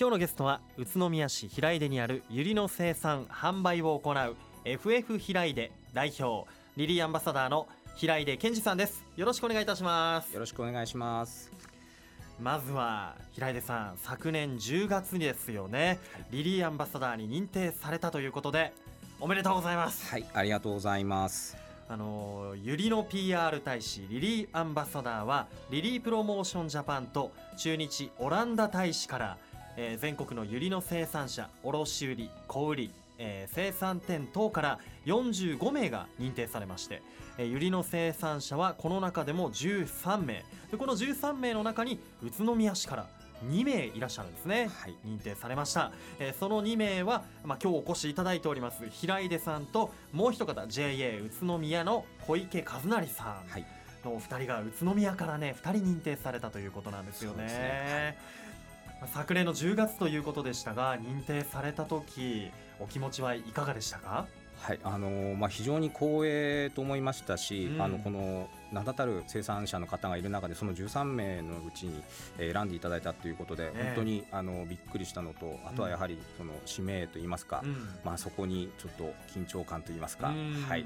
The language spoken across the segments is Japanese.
今日のゲストは宇都宮市平出にある百合の生産販売を行う FF 平出代表リリーアンバサダーの平出健二さんです。よろしくお願いいたします。よろしくお願いします。まずは平出さん昨年10月にですよね、はい、リリーアンバサダーに認定されたということでおめでとうございます。はいありがとうございます。あのゆりの PR 大使リリーアンバサダーはリリープロモーションジャパンと中日オランダ大使から、えー、全国のゆりの生産者卸売小売えー、生産店等から45名が認定されまして、えー、ユリの生産者はこの中でも13名。でこの13名の中に宇都宮市から2名いらっしゃるんですね、はい、認定されました、えー、その2名は、まあ、今日お越しいただいております平出さんともう一方 JA 宇都宮の小池和成さん、はい。のお二人が宇都宮からね2人認定されたということなんですよね。ね。はい、昨年の10月ということでしたが認定された時お気持ちはいかがでしたか？はいあのー、まあ、非常に光栄と思いましたし、うん、あのこの名だたる生産者の方がいる中でその13名のうちに選んでいただいたということで、本当にあのびっくりしたのとあとはやはりその使命といいますか、うん、まあ、そこにちょっと緊張感といいますか、はい、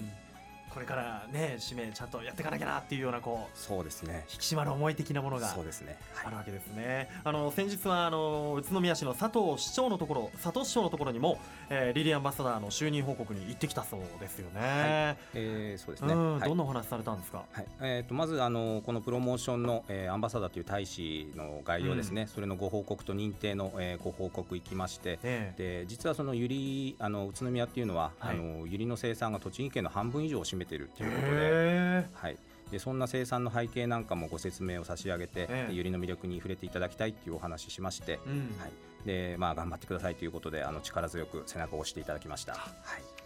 これからね使命ちゃんとやっていかなきゃなっていうようなこうそうですね引き締まる思い的なものがそうですね、あるわけですね。あの先日はあの宇都宮市の佐藤市長のところ佐藤市長のところにも、えー、リリアンバサダーの就任報告に行ってきたそうですよね。はい、えー、そうですね。はい、どんなお話されたんですか？はい、えっ、ー、とまずあのこのプロモーションの、えー、アンバサダーという大使の概要ですね。うん、それのご報告と認定の、えー、ご報告行きまして、えー、で実はそのゆりあの宇都宮っていうのは、はい、あのゆりの生産が栃木県の半分以上を占めているということで。はい、でそんな生産の背景なんかもご説明を差し上げて、えー、ゆりの魅力に触れていただきたいっていうお話ししまして、うん、はい。でまあ、頑張ってくださいということであの力強く背中を押していただきました。はい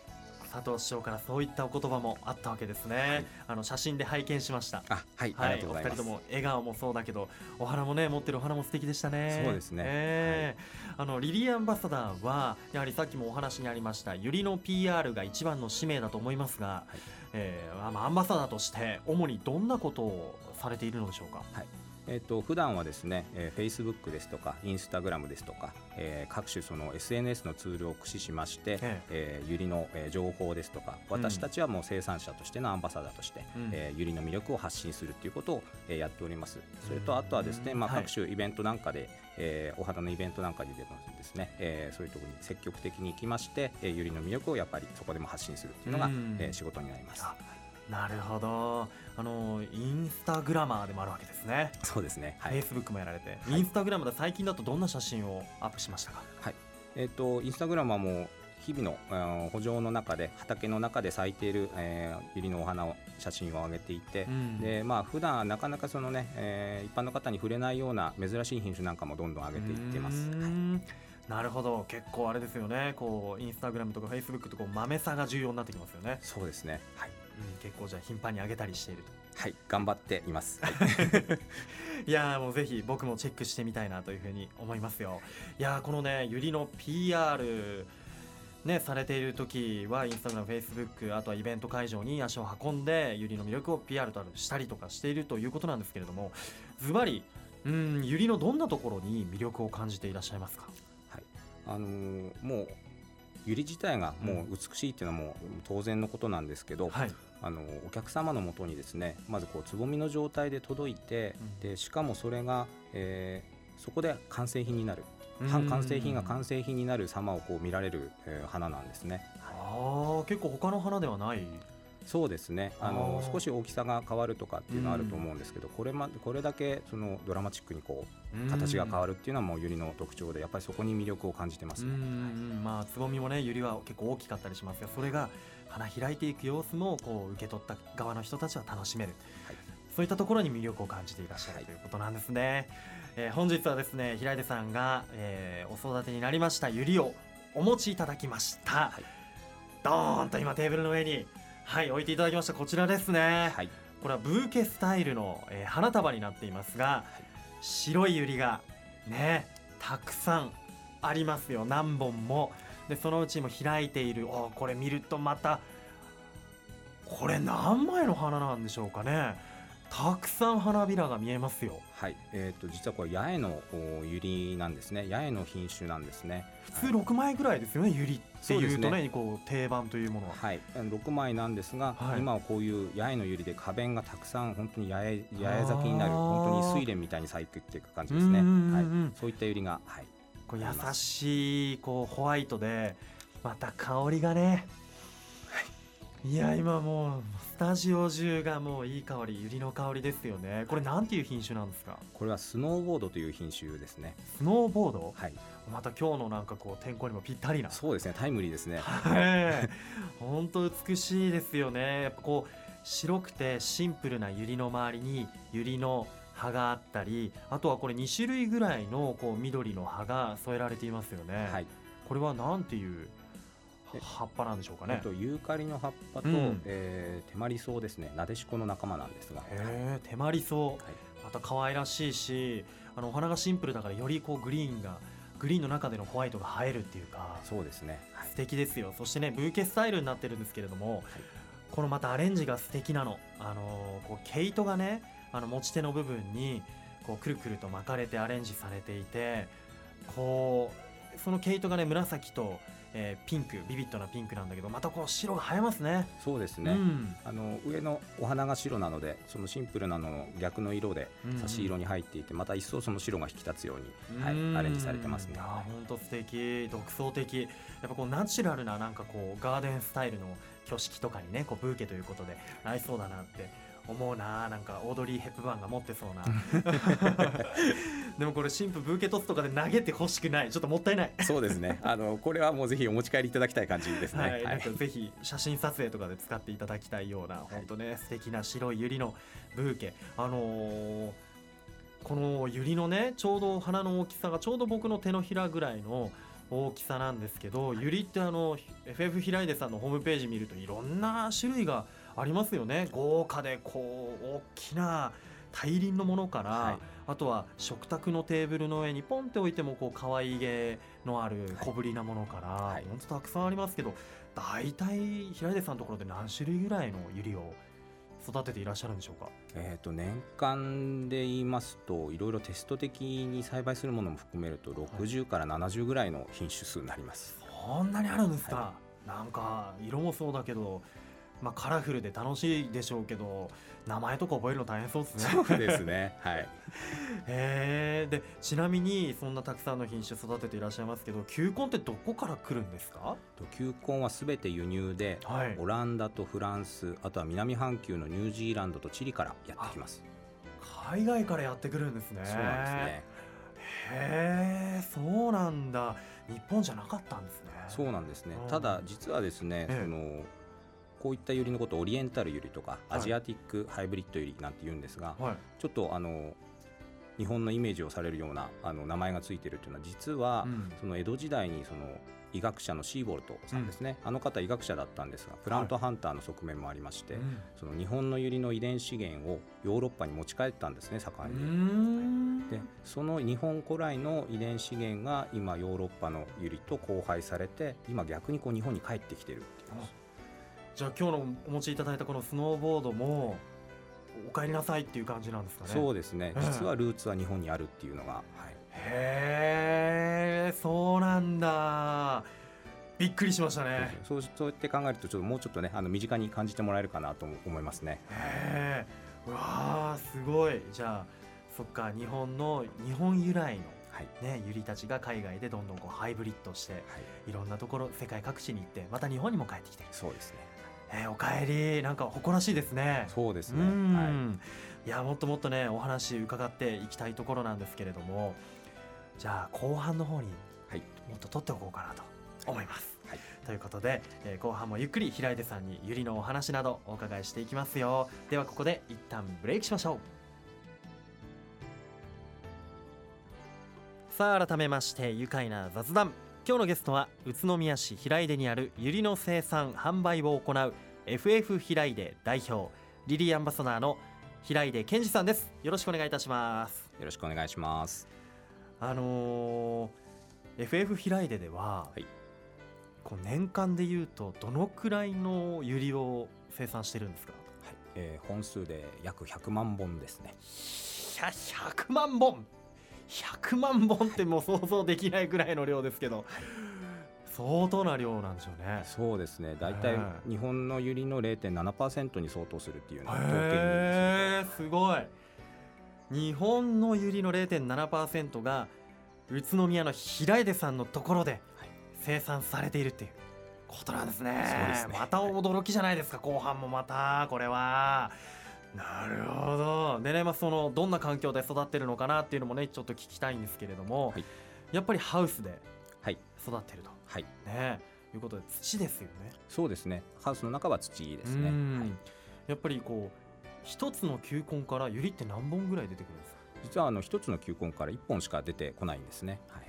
佐藤市長からそういったお言葉もあったわけですね、はい、あの写真で拝見しました。あはい、はい、お二人とも笑顔もそうだけどお花もね持ってるお花も素敵でしたね。そうですね、えー、はい、あのリリーアンバサダーはやはりさっきもお話にありましたゆりの PR が一番の使命だと思いますが、はい、えー、アンバサダーとして主にどんなことをされているのでしょうか？はいえーと、普段はですね、えー、Facebook ですとかインスタグラムですとか、えー、各種その SNS のツールを駆使しまして、ええ。ー、ゆりの、えー、情報ですとか私たちはもう生産者としてのアンバサダーとして、うん、えー、ゆりの魅力を発信するということを、えー、やっております。それとあとはですね、まあ、各種イベントなんかで、はい、えー、お肌のイベントなんかでもですね、えー、そういうところに積極的に行きまして、えー、ゆりの魅力をやっぱりそこでも発信するっていうのが、うん、えー、仕事になります。なるほど。あのインスタグラマーでもあるわけですね。そうですね、はい、フェイスブックもやられて、はい、インスタグラムで最近だとどんな写真をアップしましたか？はい。えっ、ー、とインスタグラムはもう日々の補助の中で畑の中で咲いている、えー、百合のお花を写真を上げていて、うん、でまあ普段なかなかそのね、えー、一般の方に触れないような珍しい品種なんかもどんどん上げていってます。なるほど。結構あれですよね。こうインスタグラムとかフェイスブックとこう豆さが重要になってきますよね。そうですね。はい。うん、結構じゃあ頻繁に上げたりしていると。はい頑張っています、はい、いやもうぜひ僕もチェックしてみたいなというふうに思いますよ。いやこのねゆりの PR ね、されている時はインスタグラム、フェイスブックあとはイベント会場に足を運んでゆりの魅力を PR としたりとかしているということなんですけれどもズバリうんゆりのどんなところに魅力を感じていらっしゃいますか、はい。あのー、もうゆり自体がもう美しいっていうのはもう当然のことなんですけど、はい、あのお客様のもとにですねまずこうつぼみの状態で届いて、うん、でしかもそれが、えー、そこで完成品になる。半完成品が完成品になる様をこう見られる、えー、花なんですね。あ結構他の花ではない。そうですね。あの少し大きさが変わるとかっていうのはあると思うんですけど、これまこれだけそのドラマチックにこう形が変わるっていうのはもうユリの特徴でやっぱりそこに魅力を感じてます、ね、まあつぼみもねユリは結構大きかったりしますがそれが花開いていく様子もこう受け取った側の人たちは楽しめる、はい、そういったところに魅力を感じていらっしゃる、はい、ということなんですね、えー、本日はですね平出さんが、えー、お育てになりましたユリをお持ちいただきました、はい、ドーンと今テーブルの上に。はい置いていただきました。こちらですね、はい、これはブーケスタイルの、えー、花束になっていますが、はい、白いユリがねたくさんありますよ。何本もでそのうちも開いている。おこれ見るとまたこれ何枚の花なんでしょうかね。たくさん花びらが見えますよ。はい、えーと、実はこれ八重のユリなんですね。八重の品種なんですね。普通6枚ぐらいですよね、はい、ユリっていうとね、ね、こう定番というものは。はい。6枚なんですが、はい、今はこういう八重のユリで花弁がたくさん本当に八重八重咲きになる本当に睡蓮みたいに咲いていく感じですね。はい、そういったユリが、はい、こう優しいこうホワイトでまた香りがね。い。や今もうスタジオ中がもういい香りユリの香りですよね。これなんていう品種なんですか？これはスノーボードという品種ですね。スノーボード？はい。また今日のなんかこう天候にもぴったりな。そうですねタイムリーですね。はい本当美しいですよね。やっぱこう白くてシンプルなユリの周りにユリの葉があったりあとはこれ2種類ぐらいのこう緑の葉が添えられていますよね、はい、これはなんていう葉っぱなんでしょうかね。とユーカリの葉っぱと、うん、えー、手まり草ですね。なでしこの仲間なんですが。へ手まり草、はい、また可愛らしいし、あのお花がシンプルだからよりこうグリーンがグリーンの中でのホワイトが映えるっていうか。そうですね。はい、素敵ですよ。そしてねブーケスタイルになってるんですけれども、はい、このまたアレンジが素敵なの。あのこう毛糸がね、あの持ち手の部分にこうくるくると巻かれてアレンジされていて、こうその毛糸がね紫とえー、ピンクビビッドなピンクなんだけどまたこう白が映えますね。そうですね、うん、あの上のお花が白なのでそのシンプルなのの逆の色で差し色に入っていて、うんうん、また一層その白が引き立つように、はい、アレンジされてますね。本当素敵。独創的。やっぱこうナチュラルななんかこうガーデンスタイルの挙式とかにねこうブーケということで合いそうだなって思うななんかオードリー・ヘップバーンが持ってそうな。でもこれ新婦ブーケトスとかで投げてほしくない。ちょっともったいない。そうですね。あのこれはもうぜひお持ち帰りいただきたい感じですね、はい、なんかぜひ写真撮影とかで使っていただきたいような、本当ね素敵な白い百合のブーケ。あのー、この百合のねちょうど花の大きさがちょうど僕の手のひらぐらいの大きさなんですけど、百合ってあの FF 平出さんのホームページ見るといろんな種類がありますよね。豪華でこう大きな大輪のものから、はい、あとは食卓のテーブルの上にポンって置いてもこう可愛げのある小ぶりなものから、はい、本当たくさんありますけど大体平出さんのところで何種類ぐらいのユリを育てていらっしゃるんでしょうか、えーと、年間で言いますといろいろテスト的に栽培するものも含めると60から70ぐらいの品種数になります、そんなにあるんですか、はい、なんか色もそうだけどまあ、カラフルで楽しいでしょうけど名前とか覚えるの大変そうですね。そうですね。はい。へでちなみにそんなたくさんの品種育てていらっしゃいますけど球根ってどこから来るんですか？球根はすべて輸入で、はい、オランダとフランスあとは南半球のニュージーランドとチリからやってきます。海外からやってくるんですね。そうなんですね。へえそうなんだ。日本じゃなかったんですね。そうなんですね。ただ実はですね、そのこういったユリのことをオリエンタルユリとかアジアティックハイブリッドユリなんて言うんですが、はい、ちょっとあの日本のイメージをされるようなあの名前がついているというのは実は、うん、その江戸時代にその医学者のシーボルトさんですね、うん、あの方医学者だったんですがプラントハンターの側面もありまして、はい、その日本のユリの遺伝資源をヨーロッパに持ち帰ったんですね盛んに。でその日本古来の遺伝資源が今ヨーロッパのユリと交配されて今逆にこう日本に帰ってきてるっていうじゃあ今日のお持ちいただいたこのスノーボードもお帰りなさいっていう感じなんですかね。そうですね、実はルーツは日本にあるっていうのが、はい、へえそうなんだ。びっくりしましたね。そうそうやって考えるとちょっともうちょっとねあの身近に感じてもらえるかなと思いますね。へえ。うわすごい。じゃあそっか日本の日本由来のね、ユリたちが海外でどんどんこうハイブリッドして、はい、いろんなところ世界各地に行ってまた日本にも帰ってきてそうですねえー、おかえりなんか誇らしいですね。そうですね、はい、いやもっともっとねお話伺っていきたいところなんですけれどもじゃあ後半の方にもっと取っておこうかなと思います、はい、ということで、えー、後半もゆっくり平出さんにゆりのお話などお伺いしていきますよ。ではここで一旦ブレイクしましょう。さあ改めまして愉快な雑談今日のゲストは宇都宮市平出にあるユリの生産販売を行う FF 平出代表リリーアンバサダーの平出健二さんです。よろしくお願いいたします。よろしくお願いします。あのー、FF 平出では、はい、こう年間でいうとどのくらいのユリを生産してるんですか、はえー、本数で約100万本ですね。いや100万本100万本ってもう想像できないぐらいの量ですけど、相当な量なんでしょうね。そうですね。大体日本のユリの0.7%に相当するっていうような統計にすごい。日本のユリの0.7%が宇都宮の平出さんのところで生産されているっていうことなんですね。すね。また驚きじゃないですか。後半もまたこれは。なるほど。でね、まあ、そのどんな環境で育ってるのかなっていうのもねちょっと聞きたいんですけれども、はい、やっぱりハウスで育ってると、はい。ね、いうことで土ですよね。そうですね。ハウスの中は土ですね、はい、やっぱりこう一つの球根からユリって何本ぐらい出てくるんですか？実はあの一つの球根から一本しか出てこないんですね、は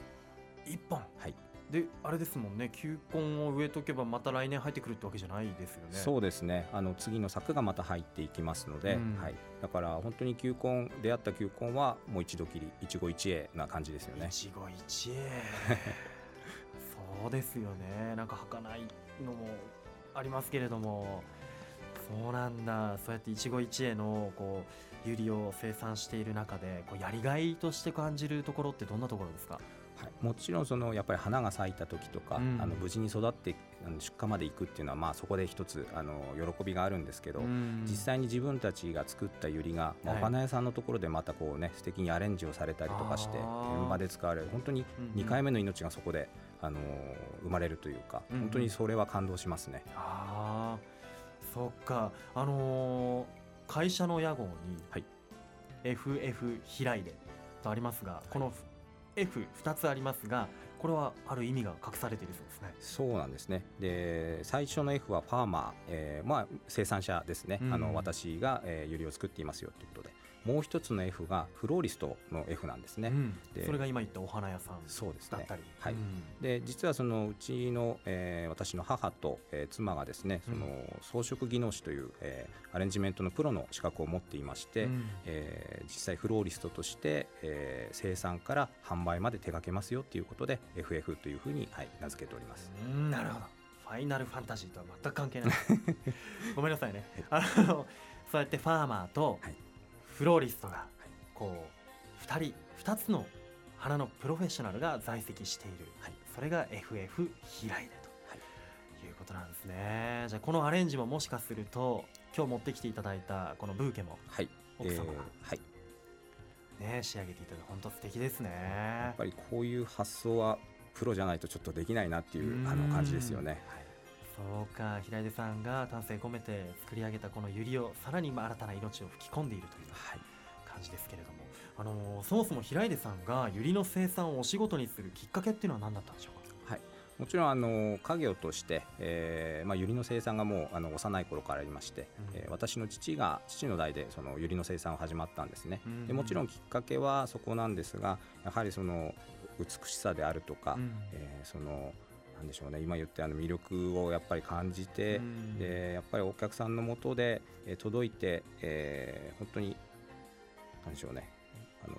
い、一本？はいであれですもんね球根を植えとけばまた来年入ってくるってわけじゃないですよね。そうですね。あの次の作がまた入っていきますので、うん、はい、だから本当に球根出会った球根はもう一度きり一期一会な感じですよね。一期一会。そうですよね。なんか儚いのもありますけれども。そうなんだ。そうやって一期一会のこうユリを生産している中でこうやりがいとして感じるところってどんなところですか？はい、もちろんそのやっぱり花が咲いた時とか、うん、あの無事に育って出荷まで行くっていうのはまあそこで一つあの喜びがあるんですけど、うん、実際に自分たちが作ったユリが、まあ、お花屋さんのところでまたこうね素敵にアレンジをされたりとかして現場で使われる本当に2回目の命がそこで、あの生まれるというか、本当にそれは感動しますね。あそっか。あのー、会社の屋号に、はい、FF 開いでとありますが、この F2 つありますがこれはある意味が隠されているそうですね。そうなんですね。で、最初の F はファーマー、えー、まあ生産者ですね。うん、あの私が、えー、ユリを作っていますよということで、もう一つの F がフローリストの F なんですね、うん、でそれが今言ったお花屋さんそうですね。はい、うん、で実はそのうちの、えー、私の母と、えー、妻がですねその装飾技能士という、えー、アレンジメントのプロの資格を持っていまして、うん、えー、実際フローリストとして、えー、生産から販売まで手掛けますよということで FF というふうに、はい、名付けております。なるほど。ファイナルファンタジーとは全く関係ない。ごめんなさいね。あのそうやってファーマーと、はいフローリストがこう2人2つの花のプロフェッショナルが在籍している、はい、それが FF 平出と、はい、いうことなんですね。じゃあこのアレンジももしかすると今日持ってきていただいたこのブーケも、はい、奥様が、えー、はい。ね、仕上げていただいて本当素敵ですね。やっぱりこういう発想はプロじゃないとちょっとできないなっていうあの感じですよね。はいそうか平出さんが丹精込めて作り上げたこのユリをさらに新たな命を吹き込んでいるという感じですけれども、あのそもそも平出さんがユリの生産をお仕事にするきっかけっていうのは何だったんでしょうか、はい。もちろんあの家業として、えーまあ、ユリの生産がもうあの幼い頃からありまして、うん、えー、私の父が父の代でそのユリの生産を始まったんですね、うん、でもちろんきっかけはそこなんですがやはりその美しさであるとか、うん、えー、そのなんでしょうね。今言ったあの魅力をやっぱり感じて、でやっぱりお客さんのもとで、え届いて、えー、本当になんでしょうね。あの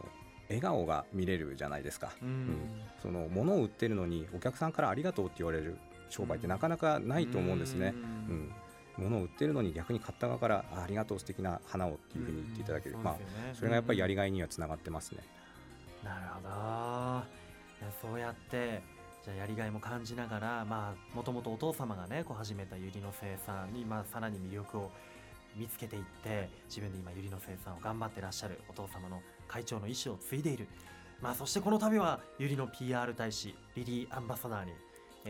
笑顔が見れるじゃないですか、うん、うん、その物を売ってるのにお客さんからありがとうって言われる商売ってなかなかないと思うんですね。うん、うん、物を売ってるのに逆に買った側からありがとう素敵な花をっていうふうに言っていただける、まあそれがやっぱりやりがいにはつながってますね。なるほど。そうやってじゃやりがいも感じながらまあもともとお父様がねこう始めたユリの生産に、まあ、さらに魅力を見つけていって自分で今ユリの生産を頑張ってらっしゃるお父様の会長の意思を継いでいる、まあ、そしてこの度はユリの PR 大使リリーアンバサダーに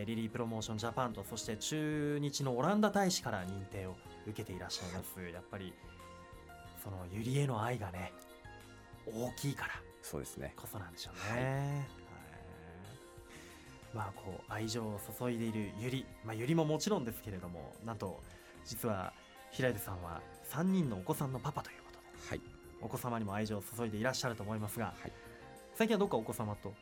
リリープロモーションジャパンとそして中日のオランダ大使から認定を受けていらっしゃいます。やっぱりそのユリへの愛がね大きいからそうですね。こそなんでしょうね。はいまあ、こう愛情を注いでいるゆり、まあ、ゆりももちろんですけれどもなんと実は平出さんは3人のお子さんのパパということで、はい、お子様にも愛情を注いでいらっしゃると思いますが、はい、最近はどっかお子様と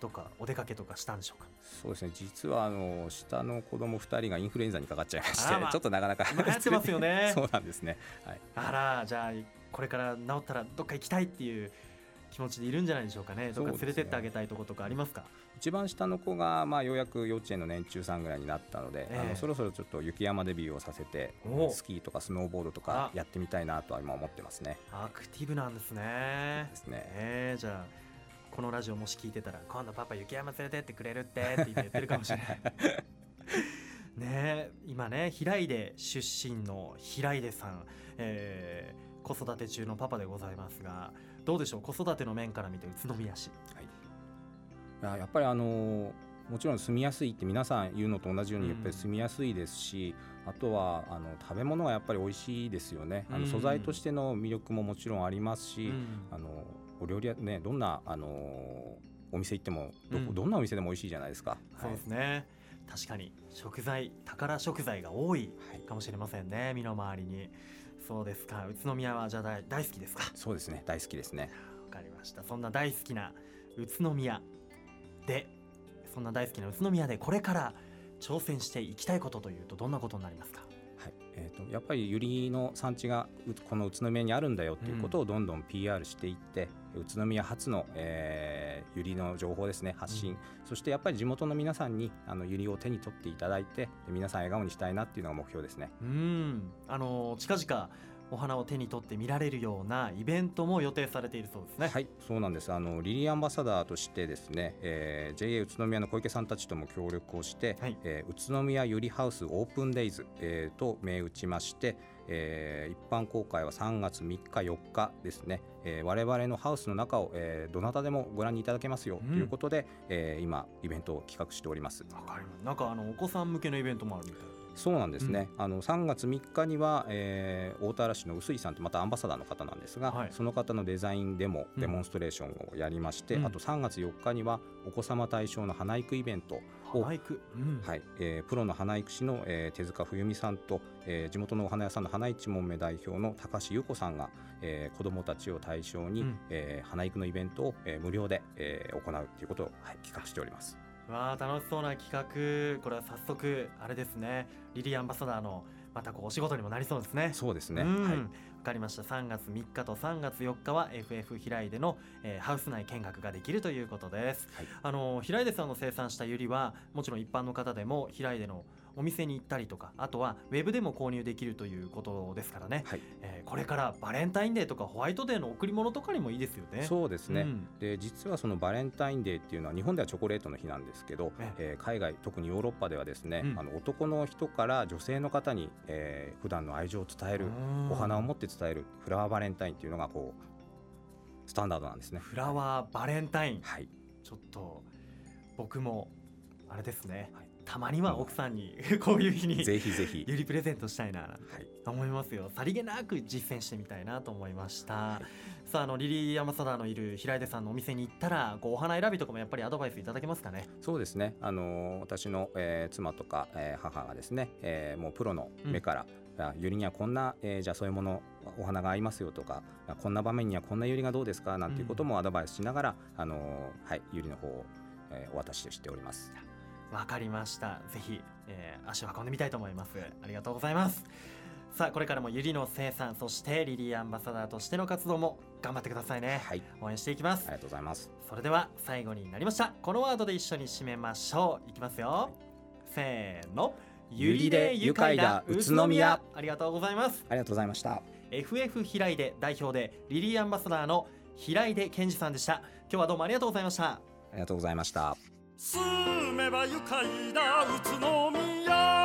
どっかお出かけとかしたんでしょうか？そうですね。実はあの下の子供2人がインフルエンザにかかっちゃいまして、まあ、ちょっとなかなか流行ってますよね。そうなんですね、はい、あらじゃあこれから治ったらどっか行きたいっていう気持ちでいるんじゃないでしょうかね。どっか連れてってあげたいとことかありますか？一番下の子が、まあ、ようやく幼稚園の年中さんぐらいになったので、えー、あのそろそろちょっと雪山デビューをさせてスキーとかスノーボードとかやってみたいなとは今思ってますね。アクティブなんですね。ですね、えー、じゃあこのラジオもし聞いてたら今度パパ雪山連れてってくれるってって言ってるかもしれない。ね今ね平出出身の平出さん、えー、子育て中のパパでございますがどうでしょう？子育ての面から見て宇都宮市、はい、やっぱりあのもちろん住みやすいって皆さん言うのと同じようにやっぱり住みやすいですし、うん、あとはあの食べ物がやっぱり美味しいですよね、あの素材としての魅力ももちろんありますし、うん、あのお料理はねどんなあのお店行ってもど,、どんなお店でも美味しいじゃないですか。そうですね、確かに食材宝食材が多いかもしれませんね、はい、身の回りにそうですか。宇都宮はじゃあ大大好きですか？そうですね。大好きですね。わかりました。そんな大好きな宇都宮でそんな大好きな宇都宮でこれから挑戦していきたいことというとどんなことになりますか？はいえーと、やっぱりユリの産地がこの宇都宮にあるんだよっていうことをどんどん PR していって、うん、宇都宮初の、えー、ユリの情報ですね発信、うん、そしてやっぱり地元の皆さんにあのユリを手に取っていただいて皆さん笑顔にしたいなっていうのが目標ですね。うん。あの近々お花を手に取って見られるようなイベントも予定されているそうですね。はい、そうなんです。あのリリーアンバサダーとしてですね、えー、JA 宇都宮の小池さんたちとも協力をして、はい、えー、宇都宮ゆりハウスオープンデイズ、えー、と銘打ちまして、えー、一般公開は3月3日4日ですね、えー、我々のハウスの中を、えー、どなたでもご覧にいただけますよ、ということで、えー、今イベントを企画しております。わかります。なんかあのお子さん向けのイベントもあるみたいそうなんですね、うん、あの3月3日には、えー、大田原市の臼井さんとまたアンバサダーの方なんですが、はい、その方のデザインデモ、デモンストレーションをやりまして、うん、あと3月4日にはお子様対象の花育イベントを、花育、うん、はいえー、プロの花育師の、えー、手塚冬美さんと、えー、地元のお花屋さんの花一門目代表の高橋優子さんが、えー、子どもたちを対象に、うん、えー、花育のイベントを、えー、無料で、えー、行うということを、はい、企画しております。わあ楽しそうな企画。これは早速あれですね。リリーアンバサダーのまたこうお仕事にもなりそうですね。そうですね、はい。わかりました。3月3日と3月4日は FF 平出の、えー、ハウス内見学ができるということです、はい、あの平出さんの生産したユリはもちろん一般の方でも平出のお店に行ったりとかあとはウェブでも購入できるということですからね、はい、えー、これからバレンタインデーとかホワイトデーの贈り物とかにもいいですよね。そうですね、うん、で実はそのバレンタインデーっていうのは日本ではチョコレートの日なんですけど、えー、海外特にヨーロッパではですね、うん、あの男の人から女性の方に、えー、普段の愛情を伝えるお花を持って伝えるフラワーバレンタインっていうのがこうスタンダードなんですね。フラワーバレンタイン、はい、ちょっと僕もあれですね、はいたまには奥さんにこういう日にぜひぜひ。ゆりプレゼントしたいななんて思いますよ、はい、さりげなく実践してみたいなと思いました、はい、さああのリリーアンバサダーのいる平出さんのお店に行ったらこうお花選びとかもやっぱりアドバイスいただけますかね？そうですね。あの私の、えー、妻とか、えー、母がですね、えー、もうプロの目から、うん、ゆりにはこんな、えー、じゃあそういうものお花が合いますよとかこんな場面にはこんなゆりがどうですかなんていうこともアドバイスしながら、うん、あのはい、ゆりの方を、えー、お渡ししております。わかりました。ぜひ、えー、足を運んでみたいと思います。ありがとうございます。さあこれからもユリの生産そしてリリーアンバサダーとしての活動も頑張ってくださいね、はい、応援していきます。ありがとうございます。それでは最後になりました。このワードで一緒に締めましょう。いきますよ。せーの。ゆりで愉快だ宇都宮。ありがとうございます。ありがとうございました。FF 平出代表でリリーアンバサダーの平出健二さんでした。今日はどうもありがとうございました。ありがとうございました住めば愉快な宇都宮。